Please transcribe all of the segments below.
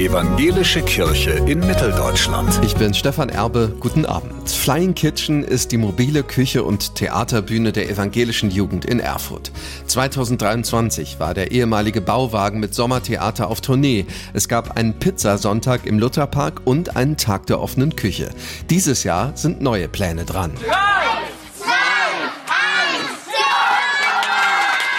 Evangelische Kirche in Mitteldeutschland. Ich bin Stefan Erbe, guten Abend. Flying Kitchen ist die mobile Küche und Theaterbühne der evangelischen Jugend in Erfurt. 2023 war der ehemalige Bauwagen mit Sommertheater auf Tournee. Es gab einen Pizzasonntag im Lutherpark und einen Tag der offenen Küche. Dieses Jahr sind neue Pläne dran.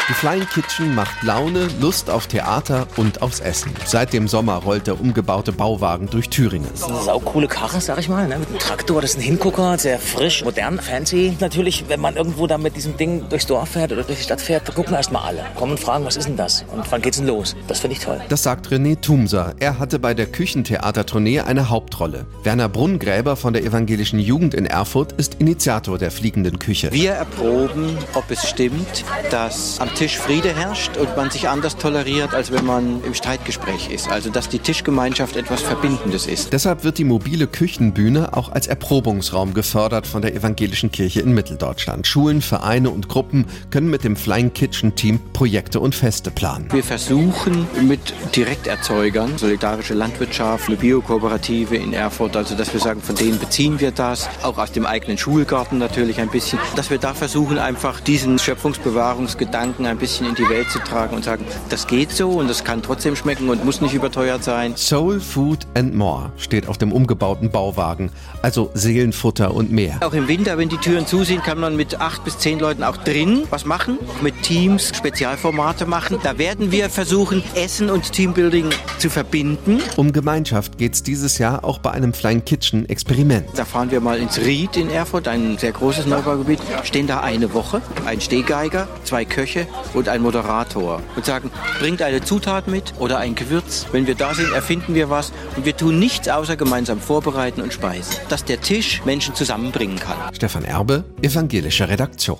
Die Flying Kitchen macht Laune, Lust auf Theater und aufs Essen. Seit dem Sommer rollt der umgebaute Bauwagen durch Thüringen. Das ist eine saukoole Karre, sag ich mal, ne? mit einem Traktor. Das ist ein Hingucker, sehr frisch, modern, fancy. Natürlich, wenn man irgendwo da mit diesem Ding durchs Dorf fährt oder durch die Stadt fährt, gucken erstmal alle. Kommen und fragen, was ist denn das? Und wann geht's denn los? Das finde ich toll. Das sagt René Thumser. Er hatte bei der Küchentheatertournee eine Hauptrolle. Werner Brunngräber von der evangelischen Jugend in Erfurt ist Initiator der fliegenden Küche. Wir erproben, ob es stimmt, dass am Tisch Friede herrscht und man sich anders toleriert, als wenn man im Streitgespräch ist. Also dass die Tischgemeinschaft etwas Verbindendes ist. Deshalb wird die mobile Küchenbühne auch als Erprobungsraum gefördert von der evangelischen Kirche in Mitteldeutschland. Schulen, Vereine und Gruppen können mit dem Flying Kitchen Team Projekte und Feste planen. Wir versuchen mit Direkterzeugern, solidarische Landwirtschaft, eine Biokooperative in Erfurt, also dass wir sagen, von denen beziehen wir das, auch aus dem eigenen Schulgarten natürlich ein bisschen, dass wir da versuchen einfach diesen Schöpfungsbewahrungsgedanken ein bisschen in die Welt zu tragen und sagen, das geht so und das kann trotzdem schmecken und muss nicht überteuert sein. Soul Food and More steht auf dem umgebauten Bauwagen, also Seelenfutter und mehr. Auch im Winter, wenn die Türen zu sind, kann man mit acht bis zehn Leuten auch drin was machen, mit Teams Spezialformate machen. Da werden wir versuchen, Essen und Teambuilding zu verbinden. Um Gemeinschaft geht es dieses Jahr auch bei einem Flying Kitchen Experiment. Da fahren wir mal ins Ried in Erfurt, ein sehr großes Neubaugebiet, stehen da eine Woche, ein Stehgeiger, zwei Köche und ein Moderator und sagen, bringt eine Zutat mit oder ein Gewürz. Wenn wir da sind, erfinden wir was und wir tun nichts außer gemeinsam vorbereiten und speisen. Dass der Tisch Menschen zusammenbringen kann. Stefan Erbe, evangelische Redaktion.